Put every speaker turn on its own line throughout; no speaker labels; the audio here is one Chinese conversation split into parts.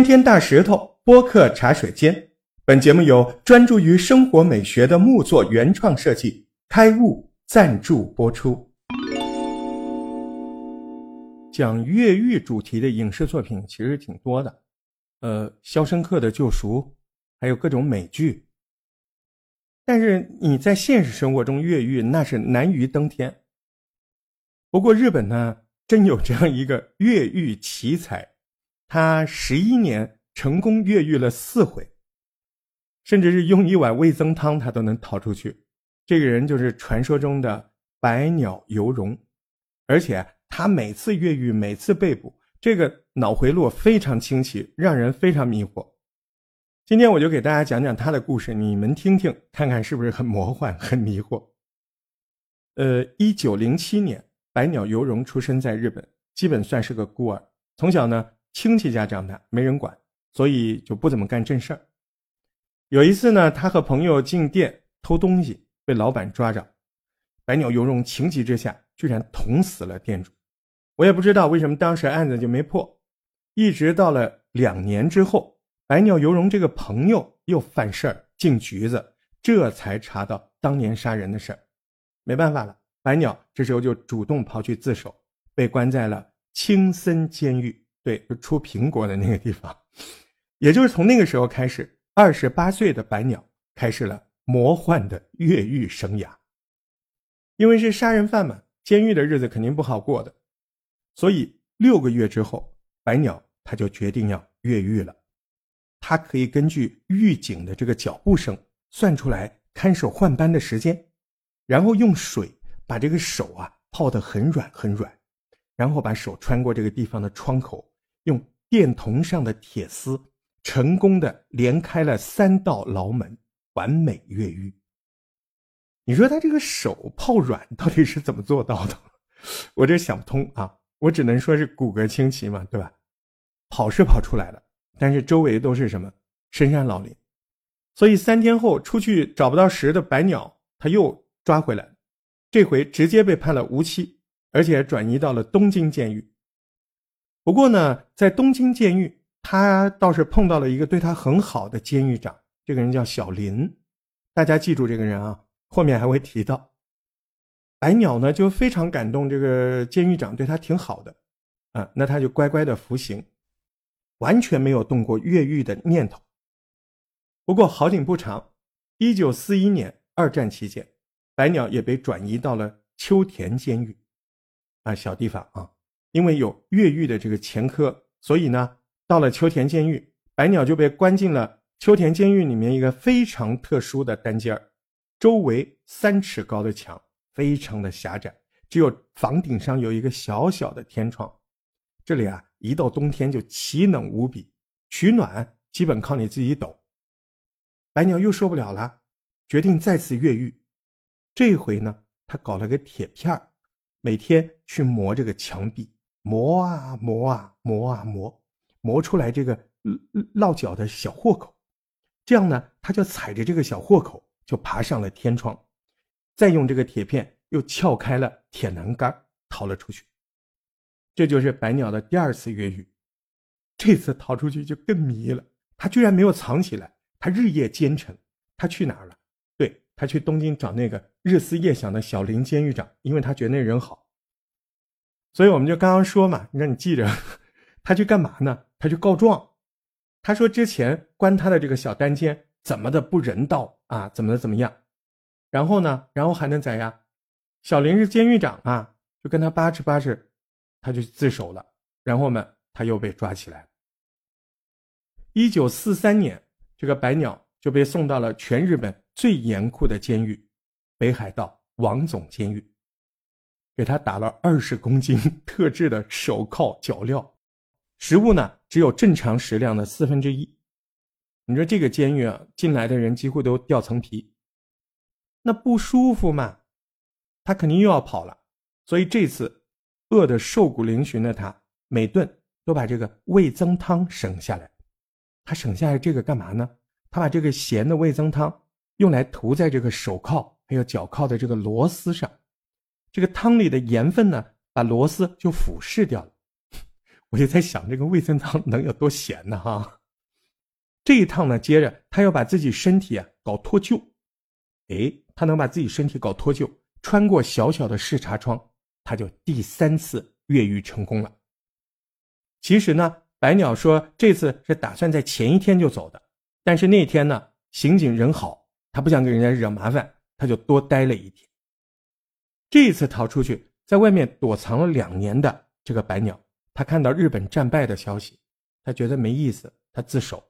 天天大石头播客茶水间，本节目由专注于生活美学的木作原创设计开悟赞助播出。讲越狱主题的影视作品其实挺多的，呃，《肖申克的救赎》，还有各种美剧。但是你在现实生活中越狱，那是难于登天。不过日本呢，真有这样一个越狱奇才。他十一年成功越狱了四回，甚至是用一碗味增汤他都能逃出去。这个人就是传说中的百鸟游荣，而且他每次越狱、每次被捕，这个脑回路非常清奇，让人非常迷惑。今天我就给大家讲讲他的故事，你们听听看看是不是很魔幻、很迷惑。呃，一九零七年，百鸟游荣出生在日本，基本算是个孤儿，从小呢。亲戚家长大，没人管，所以就不怎么干正事儿。有一次呢，他和朋友进店偷东西，被老板抓着。百鸟游荣情急之下，居然捅死了店主。我也不知道为什么当时案子就没破，一直到了两年之后，百鸟游荣这个朋友又犯事儿进局子，这才查到当年杀人的事儿。没办法了，百鸟这时候就主动跑去自首，被关在了青森监狱。对，就出苹果的那个地方，也就是从那个时候开始，二十八岁的白鸟开始了魔幻的越狱生涯。因为是杀人犯嘛，监狱的日子肯定不好过的，所以六个月之后，白鸟他就决定要越狱了。他可以根据狱警的这个脚步声算出来看守换班的时间，然后用水把这个手啊泡得很软很软，然后把手穿过这个地方的窗口。用电筒上的铁丝成功的连开了三道牢门，完美越狱。你说他这个手泡软到底是怎么做到的？我这想不通啊！我只能说是骨骼清奇嘛，对吧？跑是跑出来了，但是周围都是什么深山老林，所以三天后出去找不到食的白鸟，他又抓回来，这回直接被判了无期，而且转移到了东京监狱。不过呢，在东京监狱，他倒是碰到了一个对他很好的监狱长，这个人叫小林。大家记住这个人啊，后面还会提到。白鸟呢就非常感动，这个监狱长对他挺好的，啊，那他就乖乖的服刑，完全没有动过越狱的念头。不过好景不长，一九四一年二战期间，白鸟也被转移到了秋田监狱，啊，小地方啊。因为有越狱的这个前科，所以呢，到了秋田监狱，白鸟就被关进了秋田监狱里面一个非常特殊的单间儿，周围三尺高的墙，非常的狭窄，只有房顶上有一个小小的天窗。这里啊，一到冬天就奇冷无比，取暖基本靠你自己抖。白鸟又受不了了，决定再次越狱。这回呢，他搞了个铁片儿，每天去磨这个墙壁。磨啊磨啊磨啊磨，磨出来这个落脚的小豁口，这样呢，他就踩着这个小豁口就爬上了天窗，再用这个铁片又撬开了铁栏杆逃了出去。这就是白鸟的第二次越狱，这次逃出去就更迷了。他居然没有藏起来，他日夜兼程。他去哪儿了？他去东京找那个日思夜想的小林监狱长，因为他觉得那人好。所以我们就刚刚说嘛，让你记着，他去干嘛呢？他去告状。他说之前关他的这个小单间怎么的不人道啊，怎么的怎么样。然后呢，然后还能咋样？小林是监狱长啊，就跟他巴扯巴扯，他就自首了。然后呢，他又被抓起来。一九四三年，这个白鸟就被送到了全日本最严酷的监狱——北海道王总监狱。给他打了二十公斤特制的手铐脚镣，食物呢只有正常食量的四分之一。你说这个监狱啊，进来的人几乎都掉层皮，那不舒服嘛？他肯定又要跑了。所以这次饿得瘦骨嶙峋的他，每顿都把这个味增汤省下来。他省下来这个干嘛呢？他把这个咸的味增汤用来涂在这个手铐还有脚铐的这个螺丝上。这个汤里的盐分呢，把螺丝就腐蚀掉了。我就在想，这个味增汤能有多咸呢？哈，这一趟呢，接着他要把自己身体啊搞脱臼，哎，他能把自己身体搞脱臼，穿过小小的视察窗，他就第三次越狱成功了。其实呢，白鸟说这次是打算在前一天就走的，但是那天呢，刑警人好，他不想给人家惹麻烦，他就多待了一天。这一次逃出去，在外面躲藏了两年的这个白鸟，他看到日本战败的消息，他觉得没意思，他自首。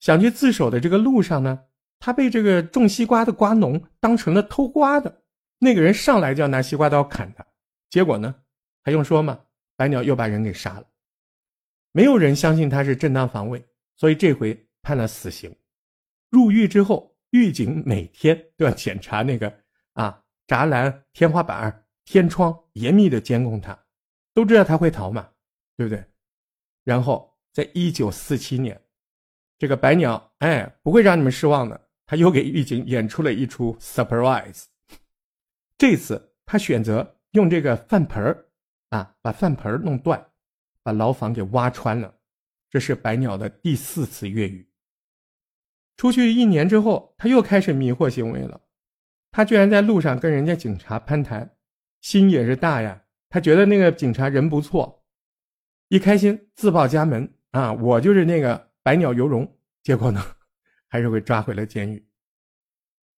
想去自首的这个路上呢，他被这个种西瓜的瓜农当成了偷瓜的那个人，上来就要拿西瓜刀砍他，结果呢，还用说吗？白鸟又把人给杀了，没有人相信他是正当防卫，所以这回判了死刑。入狱之后，狱警每天都要检查那个啊栅栏、天花板、天窗，严密的监控他，都知道他会逃嘛，对不对？然后在一九四七年，这个白鸟哎不会让你们失望的，他又给狱警演出了一出 surprise。这次他选择用这个饭盆。啊，把饭盆弄断，把牢房给挖穿了，这是白鸟的第四次越狱。出去一年之后，他又开始迷惑行为了。他居然在路上跟人家警察攀谈，心也是大呀。他觉得那个警察人不错，一开心自报家门啊，我就是那个白鸟游荣。结果呢，还是被抓回了监狱。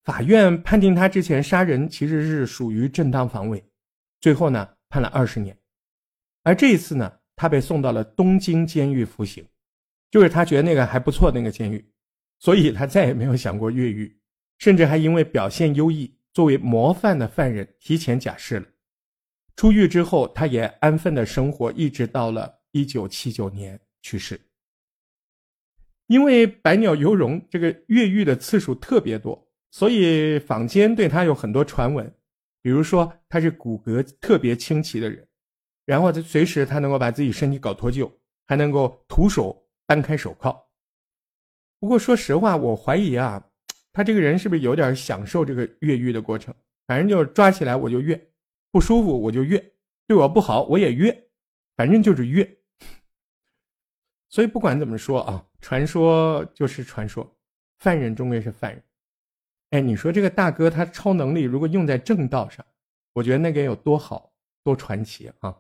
法院判定他之前杀人其实是属于正当防卫，最后呢。判了二十年，而这一次呢，他被送到了东京监狱服刑，就是他觉得那个还不错那个监狱，所以他再也没有想过越狱，甚至还因为表现优异，作为模范的犯人提前假释了。出狱之后，他也安分的生活，一直到了一九七九年去世。因为百鸟游荣这个越狱的次数特别多，所以坊间对他有很多传闻。比如说，他是骨骼特别清奇的人，然后他随时他能够把自己身体搞脱臼，还能够徒手搬开手铐。不过说实话，我怀疑啊，他这个人是不是有点享受这个越狱的过程？反正就是抓起来我就越，不舒服我就越，对我不好我也越，反正就是越。所以不管怎么说啊，传说就是传说，犯人终归是犯人。哎，你说这个大哥他超能力如果用在正道上，我觉得那该有多好，多传奇啊！